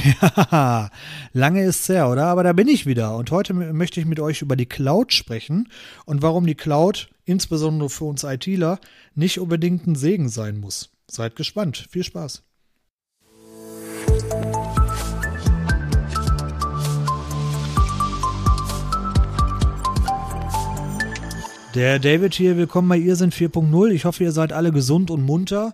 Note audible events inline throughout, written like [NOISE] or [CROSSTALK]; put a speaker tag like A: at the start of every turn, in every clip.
A: [LAUGHS] Ja, lange ist's her, oder? Aber da bin ich wieder. Und heute möchte ich mit euch über die Cloud sprechen und warum die Cloud, insbesondere für uns ITler, nicht unbedingt ein Segen sein muss. Seid gespannt. Viel Spaß. Der David hier, willkommen bei Ihr sind 4.0. Ich hoffe, ihr seid alle gesund und munter.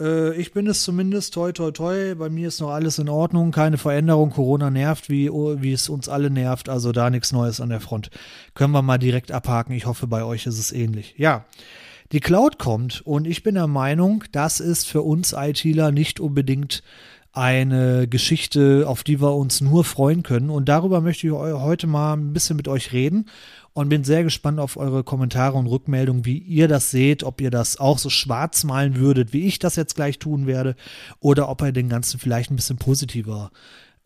A: Äh, ich bin es zumindest, toi, toi, toi. Bei mir ist noch alles in Ordnung, keine Veränderung. Corona nervt, wie, wie es uns alle nervt. Also da nichts Neues an der Front. Können wir mal direkt abhaken. Ich hoffe, bei euch ist es ähnlich. Ja. Die Cloud kommt und ich bin der Meinung, das ist für uns ITler nicht unbedingt eine Geschichte, auf die wir uns nur freuen können. Und darüber möchte ich heute mal ein bisschen mit euch reden und bin sehr gespannt auf eure Kommentare und Rückmeldungen, wie ihr das seht, ob ihr das auch so schwarz malen würdet, wie ich das jetzt gleich tun werde, oder ob ihr den Ganzen vielleicht ein bisschen positiver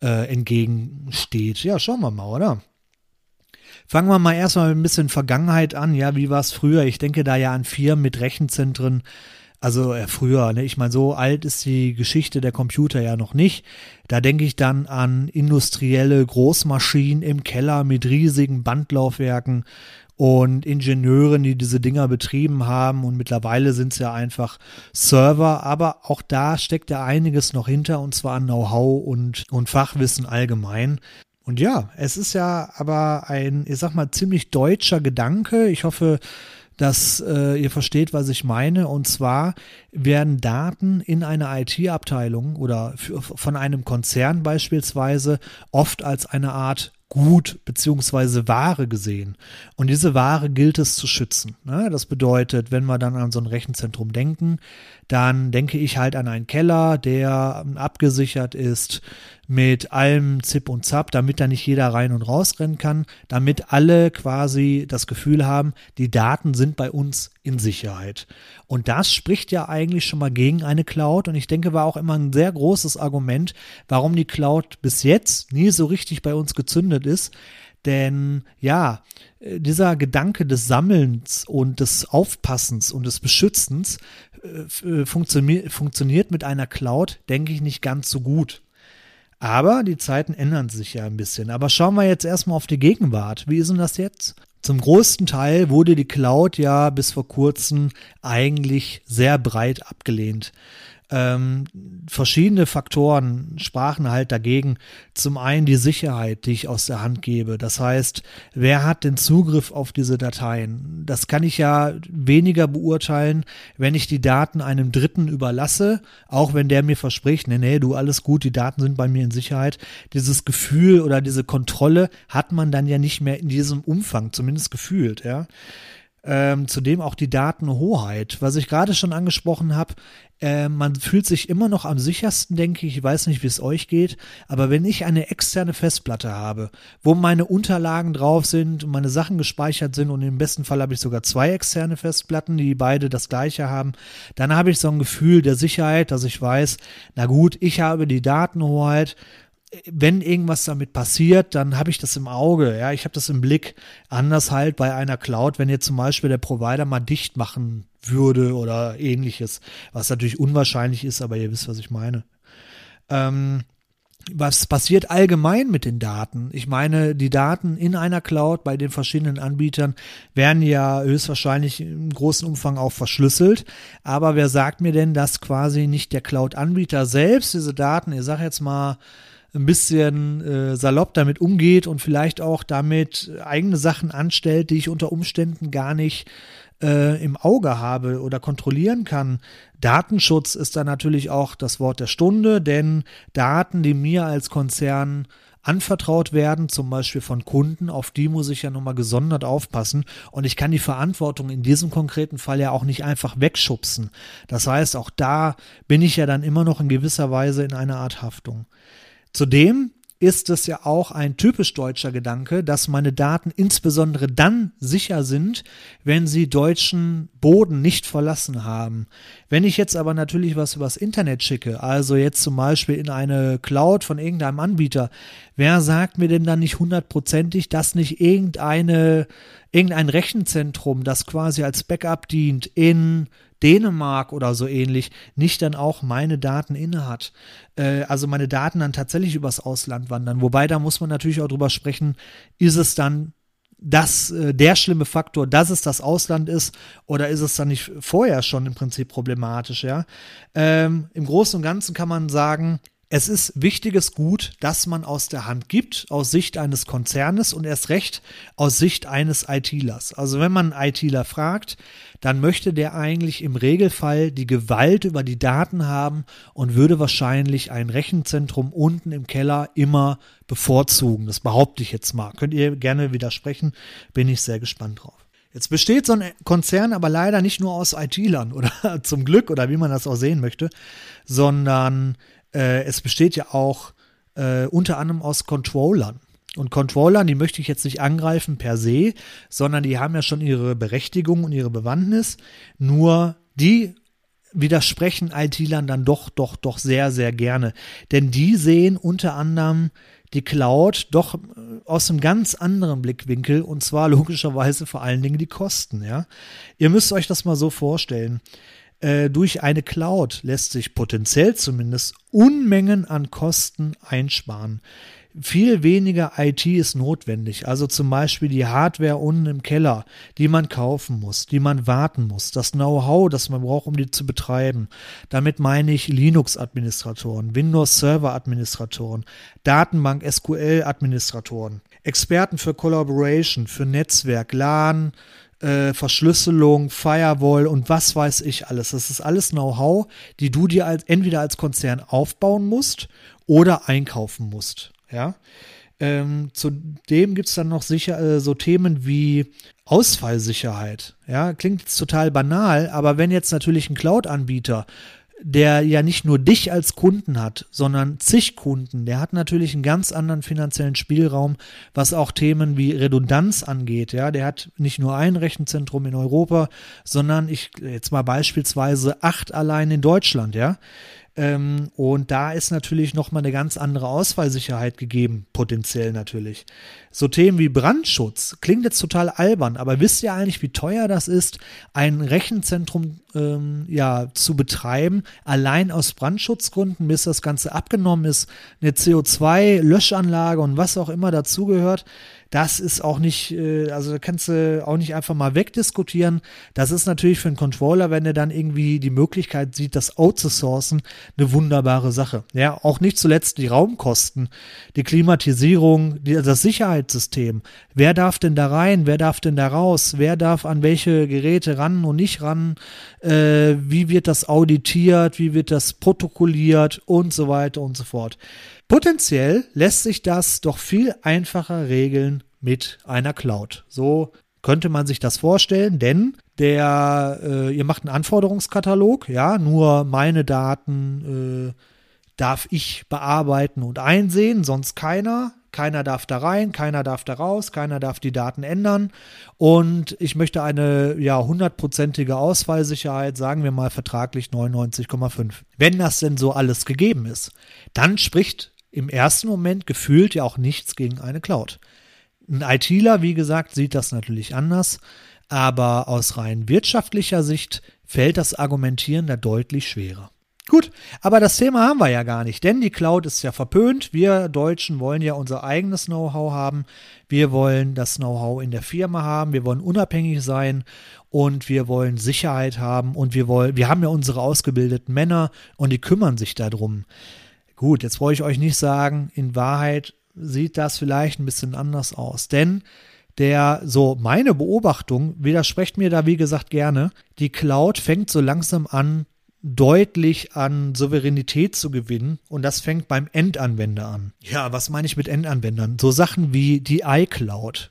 A: äh, entgegensteht. Ja, schauen wir mal, oder? Fangen wir mal erstmal mit ein bisschen Vergangenheit an. Ja, wie war es früher? Ich denke da ja an Firmen mit Rechenzentren, also äh, früher, ne? ich meine, so alt ist die Geschichte der Computer ja noch nicht. Da denke ich dann an industrielle Großmaschinen im Keller mit riesigen Bandlaufwerken und Ingenieuren, die diese Dinger betrieben haben. Und mittlerweile sind es ja einfach Server, aber auch da steckt ja einiges noch hinter, und zwar Know-how und, und Fachwissen allgemein. Und ja, es ist ja aber ein, ich sag mal, ziemlich deutscher Gedanke. Ich hoffe, dass äh, ihr versteht, was ich meine. Und zwar werden Daten in einer IT-Abteilung oder für, von einem Konzern beispielsweise oft als eine Art Gut beziehungsweise Ware gesehen. Und diese Ware gilt es zu schützen. Ne? Das bedeutet, wenn wir dann an so ein Rechenzentrum denken, dann denke ich halt an einen Keller, der abgesichert ist mit allem Zip und Zap, damit da nicht jeder rein und raus rennen kann, damit alle quasi das Gefühl haben, die Daten sind bei uns in Sicherheit. Und das spricht ja eigentlich schon mal gegen eine Cloud und ich denke, war auch immer ein sehr großes Argument, warum die Cloud bis jetzt nie so richtig bei uns gezündet ist. Denn ja, dieser Gedanke des Sammelns und des Aufpassens und des Beschützens äh, funktio funktioniert mit einer Cloud, denke ich, nicht ganz so gut. Aber die Zeiten ändern sich ja ein bisschen. Aber schauen wir jetzt erstmal auf die Gegenwart. Wie ist denn das jetzt? Zum größten Teil wurde die Cloud ja bis vor kurzem eigentlich sehr breit abgelehnt ähm, verschiedene Faktoren sprachen halt dagegen. Zum einen die Sicherheit, die ich aus der Hand gebe. Das heißt, wer hat den Zugriff auf diese Dateien? Das kann ich ja weniger beurteilen, wenn ich die Daten einem Dritten überlasse, auch wenn der mir verspricht, nee, nee, du alles gut, die Daten sind bei mir in Sicherheit. Dieses Gefühl oder diese Kontrolle hat man dann ja nicht mehr in diesem Umfang, zumindest gefühlt, ja. Ähm, zudem auch die Datenhoheit. Was ich gerade schon angesprochen habe, äh, man fühlt sich immer noch am sichersten, denke ich. Ich weiß nicht, wie es euch geht, aber wenn ich eine externe Festplatte habe, wo meine Unterlagen drauf sind meine Sachen gespeichert sind und im besten Fall habe ich sogar zwei externe Festplatten, die beide das gleiche haben, dann habe ich so ein Gefühl der Sicherheit, dass ich weiß, na gut, ich habe die Datenhoheit, wenn irgendwas damit passiert, dann habe ich das im Auge, ja, ich habe das im Blick. Anders halt bei einer Cloud, wenn jetzt zum Beispiel der Provider mal dicht machen würde oder ähnliches, was natürlich unwahrscheinlich ist, aber ihr wisst, was ich meine. Ähm, was passiert allgemein mit den Daten? Ich meine, die Daten in einer Cloud bei den verschiedenen Anbietern werden ja höchstwahrscheinlich im großen Umfang auch verschlüsselt. Aber wer sagt mir denn, dass quasi nicht der Cloud-Anbieter selbst diese Daten, ich sage jetzt mal, ein bisschen äh, salopp damit umgeht und vielleicht auch damit eigene Sachen anstellt, die ich unter Umständen gar nicht äh, im Auge habe oder kontrollieren kann. Datenschutz ist da natürlich auch das Wort der Stunde, denn Daten, die mir als Konzern anvertraut werden, zum Beispiel von Kunden, auf die muss ich ja nochmal gesondert aufpassen und ich kann die Verantwortung in diesem konkreten Fall ja auch nicht einfach wegschubsen. Das heißt, auch da bin ich ja dann immer noch in gewisser Weise in einer Art Haftung. Zudem ist es ja auch ein typisch deutscher Gedanke, dass meine Daten insbesondere dann sicher sind, wenn sie deutschen Boden nicht verlassen haben. Wenn ich jetzt aber natürlich was übers Internet schicke, also jetzt zum Beispiel in eine Cloud von irgendeinem Anbieter, wer sagt mir denn dann nicht hundertprozentig, dass nicht irgendeine, irgendein Rechenzentrum, das quasi als Backup dient, in Dänemark oder so ähnlich nicht dann auch meine Daten inne hat. Äh, also meine Daten dann tatsächlich übers Ausland wandern. Wobei da muss man natürlich auch drüber sprechen, ist es dann das äh, der schlimme Faktor, dass es das Ausland ist, oder ist es dann nicht vorher schon im Prinzip problematisch, ja? Ähm, Im Großen und Ganzen kann man sagen, es ist wichtiges Gut, das man aus der Hand gibt, aus Sicht eines Konzernes und erst recht aus Sicht eines ITlers. Also wenn man einen ITler fragt, dann möchte der eigentlich im Regelfall die Gewalt über die Daten haben und würde wahrscheinlich ein Rechenzentrum unten im Keller immer bevorzugen. Das behaupte ich jetzt mal. Könnt ihr gerne widersprechen, bin ich sehr gespannt drauf. Jetzt besteht so ein Konzern aber leider nicht nur aus IT-Lern oder [LAUGHS] zum Glück oder wie man das auch sehen möchte, sondern äh, es besteht ja auch äh, unter anderem aus Controllern. Und Controllern, die möchte ich jetzt nicht angreifen per se, sondern die haben ja schon ihre Berechtigung und ihre Bewandtnis. Nur die widersprechen IT-Lern dann doch, doch, doch sehr, sehr gerne. Denn die sehen unter anderem die Cloud doch äh, aus einem ganz anderen Blickwinkel und zwar [LAUGHS] logischerweise vor allen Dingen die Kosten, ja. Ihr müsst euch das mal so vorstellen. Äh, durch eine Cloud lässt sich potenziell zumindest Unmengen an Kosten einsparen. Viel weniger IT ist notwendig, also zum Beispiel die Hardware unten im Keller, die man kaufen muss, die man warten muss, das Know-how, das man braucht, um die zu betreiben. Damit meine ich Linux-Administratoren, Windows-Server-Administratoren, Datenbank, SQL-Administratoren, Experten für Collaboration, für Netzwerk, LAN, äh, Verschlüsselung, Firewall und was weiß ich alles. Das ist alles Know-how, die du dir als, entweder als Konzern aufbauen musst oder einkaufen musst. Ja. Ähm, zudem gibt es dann noch sicher äh, so Themen wie Ausfallsicherheit. Ja, klingt jetzt total banal, aber wenn jetzt natürlich ein Cloud-Anbieter der ja nicht nur dich als Kunden hat, sondern zig Kunden, der hat natürlich einen ganz anderen finanziellen Spielraum, was auch Themen wie Redundanz angeht. Ja, der hat nicht nur ein Rechenzentrum in Europa, sondern ich jetzt mal beispielsweise acht allein in Deutschland. Ja, ähm, und da ist natürlich nochmal eine ganz andere Ausfallsicherheit gegeben, potenziell natürlich. So Themen wie Brandschutz klingt jetzt total albern, aber wisst ihr eigentlich, wie teuer das ist, ein Rechenzentrum ähm, ja zu betreiben, allein aus Brandschutzgründen, bis das Ganze abgenommen ist, eine CO2-Löschanlage und was auch immer dazugehört das ist auch nicht, äh, also da kannst du auch nicht einfach mal wegdiskutieren. Das ist natürlich für einen Controller, wenn er dann irgendwie die Möglichkeit sieht, das outzusourcen, eine wunderbare Sache. Ja, auch nicht zuletzt die Raumkosten, die Klimatisierung, die, das Sicherheitssystem. Wer darf denn da rein? Wer darf denn da raus? Wer darf an welche Geräte ran und nicht ran? Äh, wie wird das auditiert? Wie wird das protokolliert? Und so weiter und so fort. Potenziell lässt sich das doch viel einfacher regeln mit einer Cloud. So könnte man sich das vorstellen, denn der, äh, ihr macht einen Anforderungskatalog, ja, nur meine Daten äh, darf ich bearbeiten und einsehen, sonst keiner. Keiner darf da rein, keiner darf da raus, keiner darf die Daten ändern. Und ich möchte eine ja hundertprozentige Ausfallsicherheit, sagen wir mal vertraglich 99,5. Wenn das denn so alles gegeben ist, dann spricht im ersten Moment gefühlt ja auch nichts gegen eine Cloud. Ein ITler, wie gesagt, sieht das natürlich anders, aber aus rein wirtschaftlicher Sicht fällt das Argumentieren da deutlich schwerer. Gut, aber das Thema haben wir ja gar nicht, denn die Cloud ist ja verpönt. Wir Deutschen wollen ja unser eigenes Know-how haben. Wir wollen das Know-how in der Firma haben. Wir wollen unabhängig sein und wir wollen Sicherheit haben und wir wollen, wir haben ja unsere ausgebildeten Männer und die kümmern sich darum. Gut, jetzt wollte ich euch nicht sagen, in Wahrheit sieht das vielleicht ein bisschen anders aus. Denn der, so meine Beobachtung, widerspricht mir da wie gesagt gerne, die Cloud fängt so langsam an, deutlich an Souveränität zu gewinnen und das fängt beim Endanwender an. Ja, was meine ich mit Endanwendern? So Sachen wie die iCloud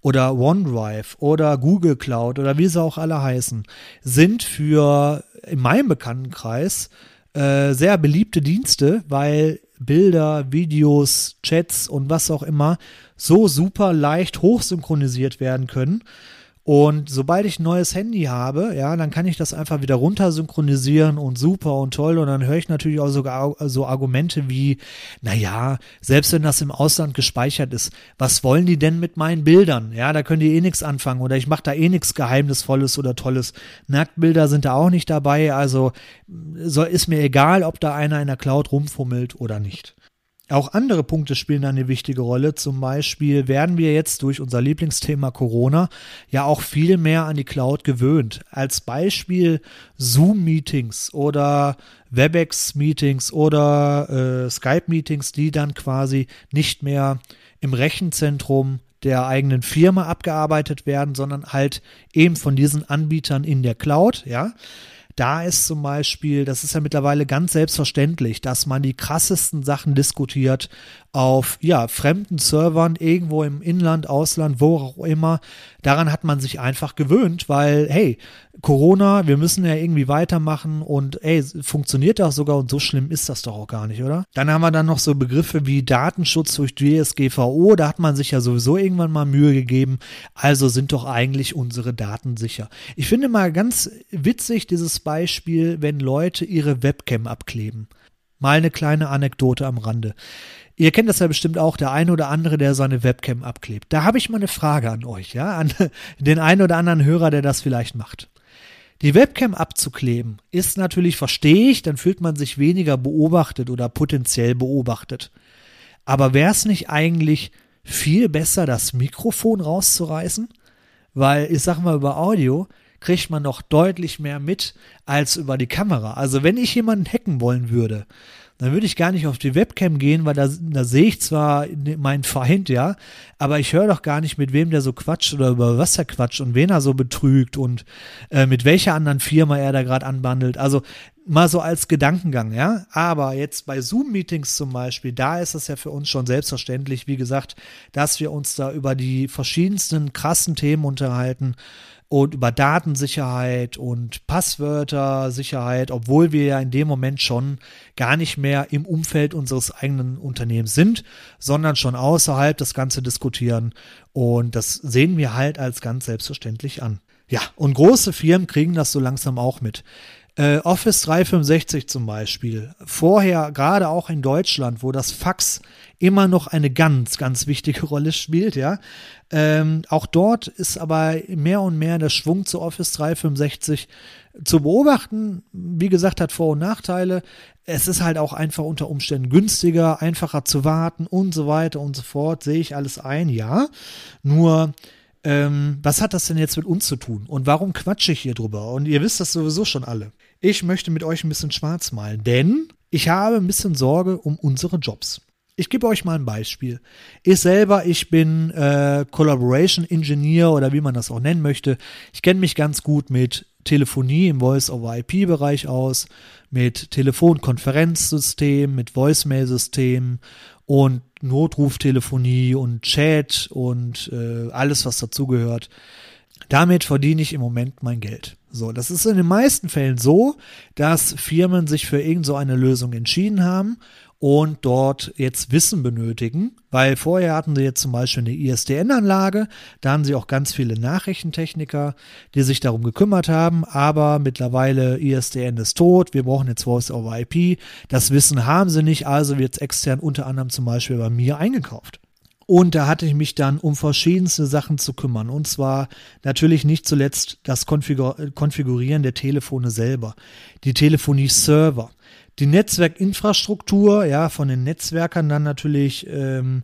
A: oder OneDrive oder Google Cloud oder wie sie auch alle heißen, sind für in meinem Bekanntenkreis äh, sehr beliebte Dienste, weil Bilder, Videos, Chats und was auch immer so super leicht hochsynchronisiert werden können. Und sobald ich ein neues Handy habe, ja, dann kann ich das einfach wieder runter synchronisieren und super und toll. Und dann höre ich natürlich auch sogar so Argumente wie, naja, selbst wenn das im Ausland gespeichert ist, was wollen die denn mit meinen Bildern? Ja, da können die eh nichts anfangen oder ich mache da eh nichts Geheimnisvolles oder Tolles. Nacktbilder sind da auch nicht dabei, also so ist mir egal, ob da einer in der Cloud rumfummelt oder nicht. Auch andere Punkte spielen eine wichtige Rolle. Zum Beispiel werden wir jetzt durch unser Lieblingsthema Corona ja auch viel mehr an die Cloud gewöhnt. Als Beispiel Zoom-Meetings oder WebEx-Meetings oder äh, Skype-Meetings, die dann quasi nicht mehr im Rechenzentrum der eigenen Firma abgearbeitet werden, sondern halt eben von diesen Anbietern in der Cloud, ja. Da ist zum Beispiel, das ist ja mittlerweile ganz selbstverständlich, dass man die krassesten Sachen diskutiert auf ja, fremden Servern irgendwo im Inland, Ausland, wo auch immer. Daran hat man sich einfach gewöhnt, weil, hey, Corona, wir müssen ja irgendwie weitermachen und ey, funktioniert das sogar und so schlimm ist das doch auch gar nicht, oder? Dann haben wir dann noch so Begriffe wie Datenschutz durch DSGVO, da hat man sich ja sowieso irgendwann mal Mühe gegeben, also sind doch eigentlich unsere Daten sicher. Ich finde mal ganz witzig dieses Beispiel, wenn Leute ihre Webcam abkleben. Mal eine kleine Anekdote am Rande. Ihr kennt das ja bestimmt auch, der eine oder andere, der seine Webcam abklebt. Da habe ich mal eine Frage an euch, ja, an [LAUGHS] den einen oder anderen Hörer, der das vielleicht macht. Die Webcam abzukleben ist natürlich, verstehe ich, dann fühlt man sich weniger beobachtet oder potenziell beobachtet. Aber wäre es nicht eigentlich viel besser, das Mikrofon rauszureißen? Weil ich sag mal, über Audio kriegt man noch deutlich mehr mit als über die Kamera. Also wenn ich jemanden hacken wollen würde, dann würde ich gar nicht auf die Webcam gehen, weil da, da sehe ich zwar meinen Feind, ja, aber ich höre doch gar nicht, mit wem der so quatscht oder über was er quatscht und wen er so betrügt und äh, mit welcher anderen Firma er da gerade anbandelt. Also mal so als Gedankengang, ja. Aber jetzt bei Zoom-Meetings zum Beispiel, da ist es ja für uns schon selbstverständlich, wie gesagt, dass wir uns da über die verschiedensten krassen Themen unterhalten und über Datensicherheit und Passwörtersicherheit, obwohl wir ja in dem Moment schon gar nicht mehr im Umfeld unseres eigenen Unternehmens sind, sondern schon außerhalb das Ganze diskutieren. Und das sehen wir halt als ganz selbstverständlich an. Ja, und große Firmen kriegen das so langsam auch mit. Äh, Office 365 zum Beispiel. Vorher, gerade auch in Deutschland, wo das Fax immer noch eine ganz, ganz wichtige Rolle spielt, ja. Ähm, auch dort ist aber mehr und mehr der Schwung zu Office 365 zu beobachten. Wie gesagt, hat Vor- und Nachteile. Es ist halt auch einfach unter Umständen günstiger, einfacher zu warten und so weiter und so fort. Sehe ich alles ein, ja. Nur ähm, was hat das denn jetzt mit uns zu tun? Und warum quatsche ich hier drüber? Und ihr wisst das sowieso schon alle. Ich möchte mit euch ein bisschen schwarz malen, denn ich habe ein bisschen Sorge um unsere Jobs. Ich gebe euch mal ein Beispiel. Ich selber, ich bin äh, Collaboration Engineer oder wie man das auch nennen möchte. Ich kenne mich ganz gut mit Telefonie im Voice-over-IP-Bereich aus, mit Telefonkonferenzsystemen, mit Voicemail-Systemen und Notruftelefonie und Chat und äh, alles, was dazugehört. Damit verdiene ich im Moment mein Geld. So, das ist in den meisten Fällen so, dass Firmen sich für irgend so eine Lösung entschieden haben und dort jetzt Wissen benötigen, weil vorher hatten sie jetzt zum Beispiel eine ISDN-Anlage, da haben sie auch ganz viele Nachrichtentechniker, die sich darum gekümmert haben, aber mittlerweile ISDN ist tot, wir brauchen jetzt Voice over IP, das Wissen haben sie nicht, also wird es extern unter anderem zum Beispiel bei mir eingekauft. Und da hatte ich mich dann um verschiedenste Sachen zu kümmern. Und zwar natürlich nicht zuletzt das Konfigur Konfigurieren der Telefone selber, die Telefonie-Server, die Netzwerkinfrastruktur, ja, von den Netzwerkern dann natürlich ähm,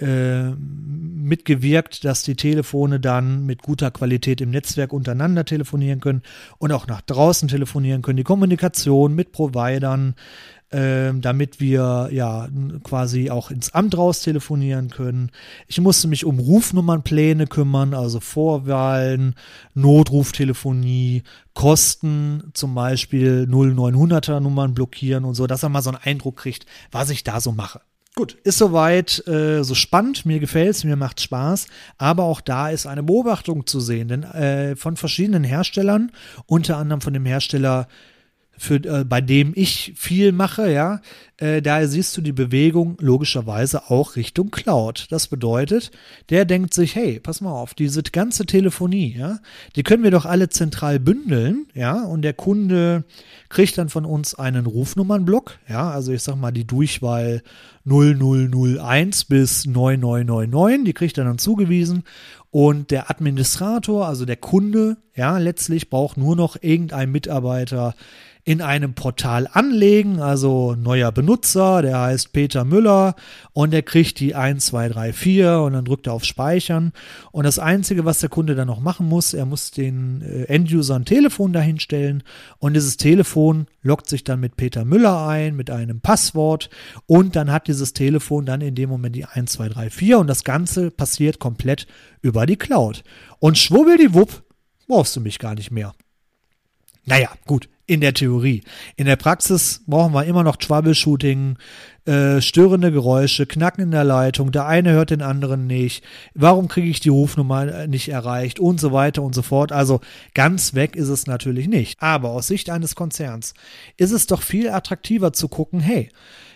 A: äh, mitgewirkt, dass die Telefone dann mit guter Qualität im Netzwerk untereinander telefonieren können und auch nach draußen telefonieren können. Die Kommunikation mit Providern, ähm, damit wir ja quasi auch ins Amt raus telefonieren können. Ich musste mich um Rufnummernpläne kümmern, also Vorwahlen, Notruftelefonie, Kosten, zum Beispiel 0900er Nummern blockieren und so, dass er mal so einen Eindruck kriegt, was ich da so mache. Gut, ist soweit äh, so spannend, mir gefällt's, mir macht Spaß, aber auch da ist eine Beobachtung zu sehen, denn äh, von verschiedenen Herstellern, unter anderem von dem Hersteller für, äh, bei dem ich viel mache, ja, äh, daher siehst du die Bewegung logischerweise auch Richtung Cloud. Das bedeutet, der denkt sich, hey, pass mal auf, diese ganze Telefonie, ja, die können wir doch alle zentral bündeln, ja, und der Kunde kriegt dann von uns einen Rufnummernblock, ja, also ich sag mal die Durchwahl 0001 bis 9999, die kriegt er dann zugewiesen und der Administrator, also der Kunde, ja, letztlich braucht nur noch irgendein Mitarbeiter in einem Portal anlegen, also neuer Benutzer, der heißt Peter Müller und der kriegt die 1, 2, 3, 4 und dann drückt er auf Speichern und das Einzige, was der Kunde dann noch machen muss, er muss den äh, Enduser ein Telefon dahinstellen und dieses Telefon lockt sich dann mit Peter Müller ein, mit einem Passwort und dann hat dieses Telefon dann in dem Moment die 1, 2, 3, 4 und das Ganze passiert komplett über die Cloud. Und schwubbeldiwupp, brauchst du mich gar nicht mehr. Naja, gut, in der Theorie. In der Praxis brauchen wir immer noch Troubleshooting, äh, störende Geräusche, Knacken in der Leitung, der eine hört den anderen nicht, warum kriege ich die Rufnummer nicht erreicht und so weiter und so fort. Also ganz weg ist es natürlich nicht. Aber aus Sicht eines Konzerns ist es doch viel attraktiver zu gucken, hey,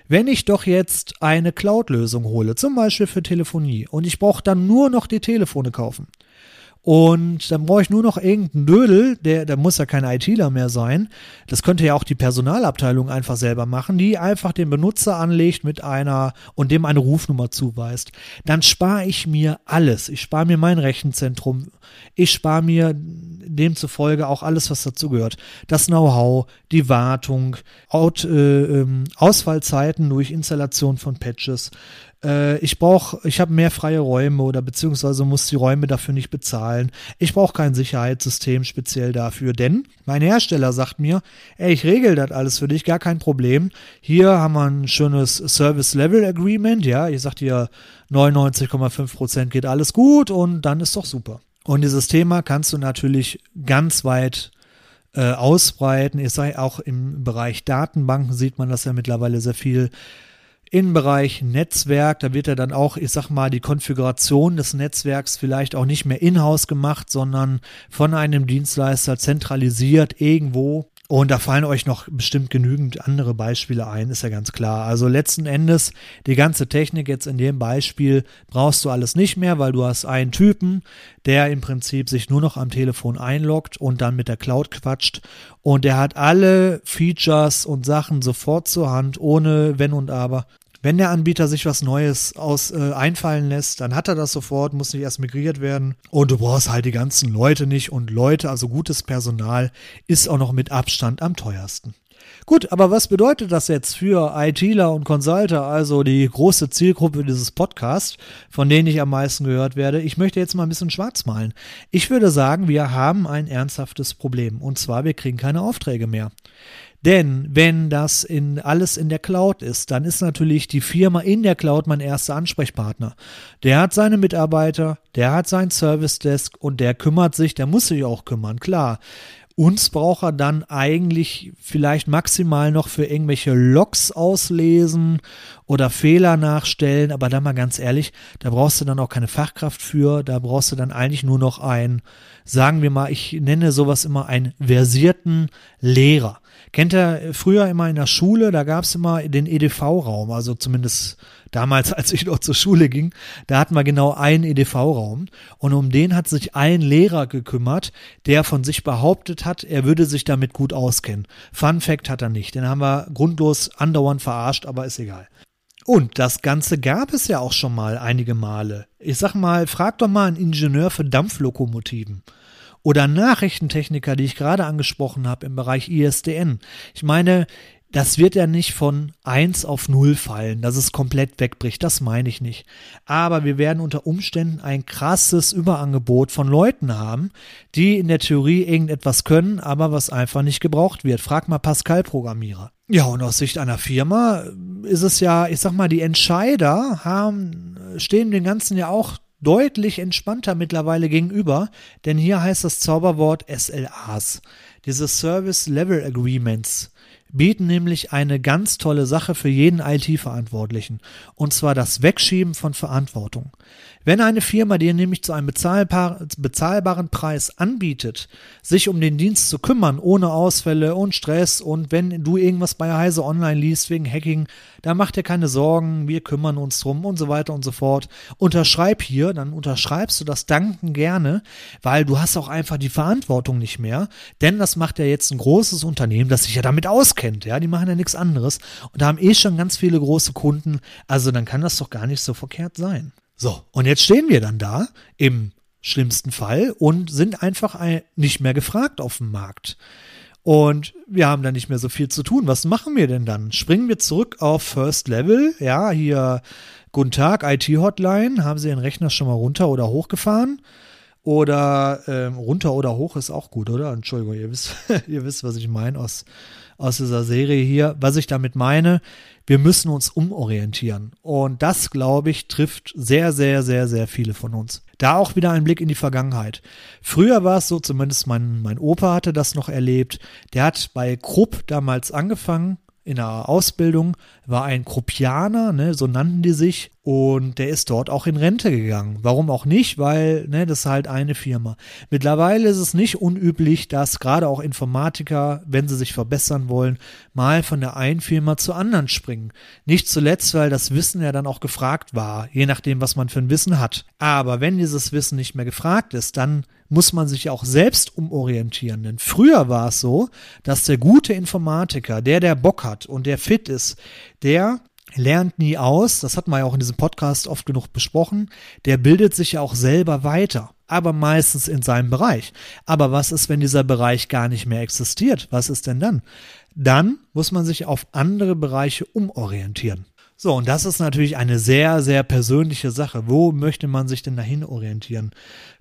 A: wenn ich doch jetzt eine Cloud-Lösung hole, zum Beispiel für Telefonie, und ich brauche dann nur noch die Telefone kaufen, und dann brauche ich nur noch irgendeinen Dödel, der, der muss ja kein ITler mehr sein. Das könnte ja auch die Personalabteilung einfach selber machen, die einfach den Benutzer anlegt mit einer und dem eine Rufnummer zuweist. Dann spare ich mir alles. Ich spare mir mein Rechenzentrum. Ich spare mir demzufolge auch alles, was dazugehört. Das Know-how, die Wartung, Out, äh, ähm, Ausfallzeiten durch Installation von Patches, äh, ich brauche, ich habe mehr freie Räume oder beziehungsweise muss die Räume dafür nicht bezahlen. Ich brauche kein Sicherheitssystem speziell dafür, denn mein Hersteller sagt mir, ey, ich regel das alles für dich, gar kein Problem. Hier haben wir ein schönes Service Level Agreement, ja, ich sag dir 99,5% geht alles gut und dann ist doch super. Und dieses Thema kannst du natürlich ganz weit äh, ausbreiten. Ich sage auch im Bereich Datenbanken sieht man das ja mittlerweile sehr viel im Bereich Netzwerk, da wird ja dann auch, ich sag mal, die Konfiguration des Netzwerks vielleicht auch nicht mehr in-house gemacht, sondern von einem Dienstleister zentralisiert irgendwo. Und da fallen euch noch bestimmt genügend andere Beispiele ein, ist ja ganz klar. Also letzten Endes, die ganze Technik jetzt in dem Beispiel brauchst du alles nicht mehr, weil du hast einen Typen, der im Prinzip sich nur noch am Telefon einloggt und dann mit der Cloud quatscht. Und der hat alle Features und Sachen sofort zur Hand, ohne Wenn und Aber. Wenn der Anbieter sich was Neues aus äh, einfallen lässt, dann hat er das sofort, muss nicht erst migriert werden. Und du brauchst halt die ganzen Leute nicht. Und Leute, also gutes Personal, ist auch noch mit Abstand am teuersten. Gut, aber was bedeutet das jetzt für ITler und Consulter, also die große Zielgruppe dieses Podcasts, von denen ich am meisten gehört werde? Ich möchte jetzt mal ein bisschen schwarz malen. Ich würde sagen, wir haben ein ernsthaftes Problem. Und zwar, wir kriegen keine Aufträge mehr. Denn wenn das in alles in der Cloud ist, dann ist natürlich die Firma in der Cloud mein erster Ansprechpartner. Der hat seine Mitarbeiter, der hat sein Service Desk und der kümmert sich, der muss sich auch kümmern, klar. Uns braucht er dann eigentlich vielleicht maximal noch für irgendwelche Logs auslesen oder Fehler nachstellen, aber da mal ganz ehrlich, da brauchst du dann auch keine Fachkraft für, da brauchst du dann eigentlich nur noch einen, sagen wir mal, ich nenne sowas immer einen versierten Lehrer. Kennt ihr früher immer in der Schule, da gab es immer den EDV-Raum, also zumindest damals, [LAUGHS] als ich noch zur Schule ging, da hatten wir genau einen EDV-Raum und um den hat sich ein Lehrer gekümmert, der von sich behauptet hat, er würde sich damit gut auskennen. Fun Fact hat er nicht, den haben wir grundlos andauernd verarscht, aber ist egal. Und das Ganze gab es ja auch schon mal einige Male. Ich sag mal, frag doch mal einen Ingenieur für Dampflokomotiven oder Nachrichtentechniker, die ich gerade angesprochen habe im Bereich ISDN. Ich meine, das wird ja nicht von eins auf null fallen, dass es komplett wegbricht, das meine ich nicht. Aber wir werden unter Umständen ein krasses Überangebot von Leuten haben, die in der Theorie irgendetwas können, aber was einfach nicht gebraucht wird. Frag mal Pascal-Programmierer. Ja, und aus Sicht einer Firma ist es ja, ich sag mal, die Entscheider haben, stehen dem Ganzen ja auch deutlich entspannter mittlerweile gegenüber, denn hier heißt das Zauberwort SLAs, diese Service Level Agreements bieten nämlich eine ganz tolle Sache für jeden IT-Verantwortlichen, und zwar das Wegschieben von Verantwortung. Wenn eine Firma dir nämlich zu einem bezahlbar, bezahlbaren Preis anbietet, sich um den Dienst zu kümmern, ohne Ausfälle und Stress und wenn du irgendwas bei Heise Online liest wegen Hacking, da mach dir keine Sorgen, wir kümmern uns drum und so weiter und so fort. Unterschreib hier, dann unterschreibst du das Danken gerne, weil du hast auch einfach die Verantwortung nicht mehr, denn das macht ja jetzt ein großes Unternehmen, das sich ja damit auskennt, ja, die machen ja nichts anderes und da haben eh schon ganz viele große Kunden, also dann kann das doch gar nicht so verkehrt sein. So, und jetzt stehen wir dann da im schlimmsten Fall und sind einfach nicht mehr gefragt auf dem Markt. Und wir haben da nicht mehr so viel zu tun. Was machen wir denn dann? Springen wir zurück auf First Level? Ja, hier, guten Tag, IT-Hotline. Haben Sie Ihren Rechner schon mal runter oder hochgefahren? Oder ähm, runter oder hoch ist auch gut, oder? Entschuldigung, ihr wisst, [LAUGHS] ihr wisst, was ich meine aus, aus dieser Serie hier. Was ich damit meine, wir müssen uns umorientieren. Und das, glaube ich, trifft sehr, sehr, sehr, sehr viele von uns. Da auch wieder ein Blick in die Vergangenheit. Früher war es so, zumindest mein, mein Opa hatte das noch erlebt. Der hat bei Krupp damals angefangen in der Ausbildung, war ein Kruppianer, ne, so nannten die sich, und der ist dort auch in Rente gegangen. Warum auch nicht? Weil, ne, das ist halt eine Firma. Mittlerweile ist es nicht unüblich, dass gerade auch Informatiker, wenn sie sich verbessern wollen, mal von der einen Firma zur anderen springen. Nicht zuletzt, weil das Wissen ja dann auch gefragt war, je nachdem, was man für ein Wissen hat. Aber wenn dieses Wissen nicht mehr gefragt ist, dann muss man sich auch selbst umorientieren. Denn früher war es so, dass der gute Informatiker, der, der Bock hat und der fit ist, der lernt nie aus, das hat man ja auch in diesem Podcast oft genug besprochen, der bildet sich ja auch selber weiter, aber meistens in seinem Bereich. Aber was ist, wenn dieser Bereich gar nicht mehr existiert? Was ist denn dann? Dann muss man sich auf andere Bereiche umorientieren. So, und das ist natürlich eine sehr, sehr persönliche Sache. Wo möchte man sich denn dahin orientieren?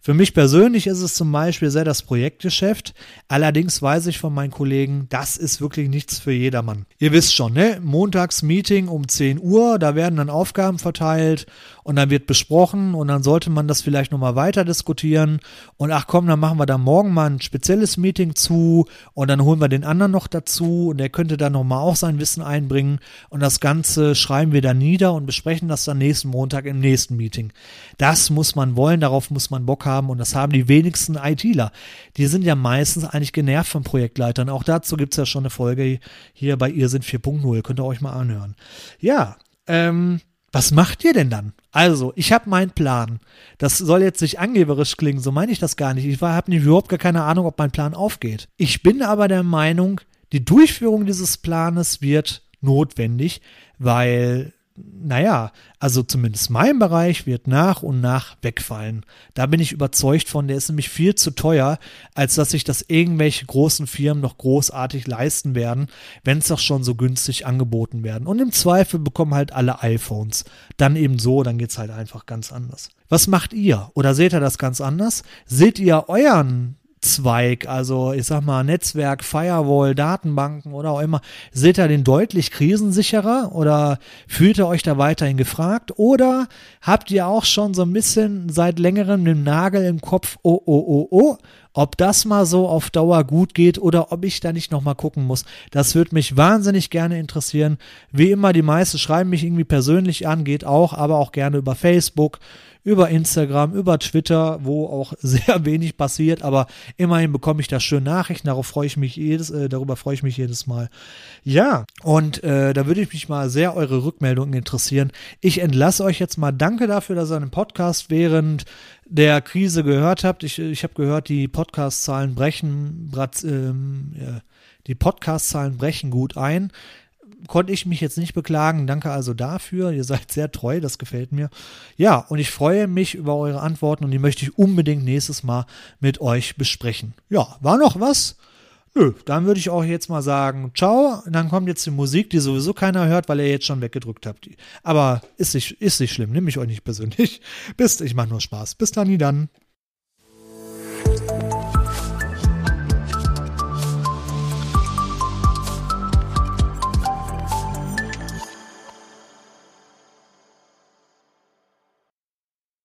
A: Für mich persönlich ist es zum Beispiel sehr das Projektgeschäft. Allerdings weiß ich von meinen Kollegen, das ist wirklich nichts für jedermann. Ihr wisst schon, ne? Montags Meeting um 10 Uhr, da werden dann Aufgaben verteilt und dann wird besprochen und dann sollte man das vielleicht nochmal weiter diskutieren und ach komm, dann machen wir da morgen mal ein spezielles Meeting zu und dann holen wir den anderen noch dazu und der könnte dann nochmal auch sein Wissen einbringen und das Ganze schreiben wir dann nieder und besprechen das dann nächsten Montag im nächsten Meeting. Das muss man wollen, darauf muss man Bock haben und das haben die wenigsten ITler. Die sind ja meistens eigentlich genervt von Projektleitern. Auch dazu gibt es ja schon eine Folge hier bei Ihr sind 4.0. Könnt ihr euch mal anhören. Ja, ähm, was macht ihr denn dann? Also, ich habe meinen Plan. Das soll jetzt nicht angeberisch klingen, so meine ich das gar nicht. Ich habe überhaupt gar keine Ahnung, ob mein Plan aufgeht. Ich bin aber der Meinung, die Durchführung dieses Planes wird notwendig, weil naja, also zumindest mein Bereich wird nach und nach wegfallen. Da bin ich überzeugt von, der ist nämlich viel zu teuer, als dass sich das irgendwelche großen Firmen noch großartig leisten werden, wenn es doch schon so günstig angeboten werden. Und im Zweifel bekommen halt alle iPhones. Dann eben so, dann geht es halt einfach ganz anders. Was macht ihr? Oder seht ihr das ganz anders? Seht ihr euren Zweig, also ich sag mal Netzwerk, Firewall, Datenbanken oder auch immer, seht ihr den deutlich krisensicherer oder fühlt ihr euch da weiterhin gefragt? Oder habt ihr auch schon so ein bisschen seit längerem den Nagel im Kopf, oh, oh, oh, oh, ob das mal so auf Dauer gut geht oder ob ich da nicht nochmal gucken muss. Das würde mich wahnsinnig gerne interessieren. Wie immer, die meisten schreiben mich irgendwie persönlich an, geht auch, aber auch gerne über Facebook über Instagram, über Twitter, wo auch [LAUGHS] sehr wenig passiert, aber immerhin bekomme ich da schön Nachrichten, darauf freue ich mich jedes, äh, darüber freue ich mich jedes Mal. Ja, und äh, da würde ich mich mal sehr eure Rückmeldungen interessieren. Ich entlasse euch jetzt mal. Danke dafür, dass ihr einen Podcast während der Krise gehört habt. Ich, ich habe gehört, die Podcast-Zahlen brechen, ähm, die Podcast-Zahlen brechen gut ein konnte ich mich jetzt nicht beklagen. Danke also dafür. Ihr seid sehr treu, das gefällt mir. Ja, und ich freue mich über eure Antworten und die möchte ich unbedingt nächstes Mal mit euch besprechen. Ja, war noch was? Nö, dann würde ich auch jetzt mal sagen, ciao. Und dann kommt jetzt die Musik, die sowieso keiner hört, weil ihr jetzt schon weggedrückt habt. Aber ist nicht, ist nicht schlimm, nehme ich euch nicht persönlich. [LAUGHS] Bis, ich mache nur Spaß. Bis dann, dann.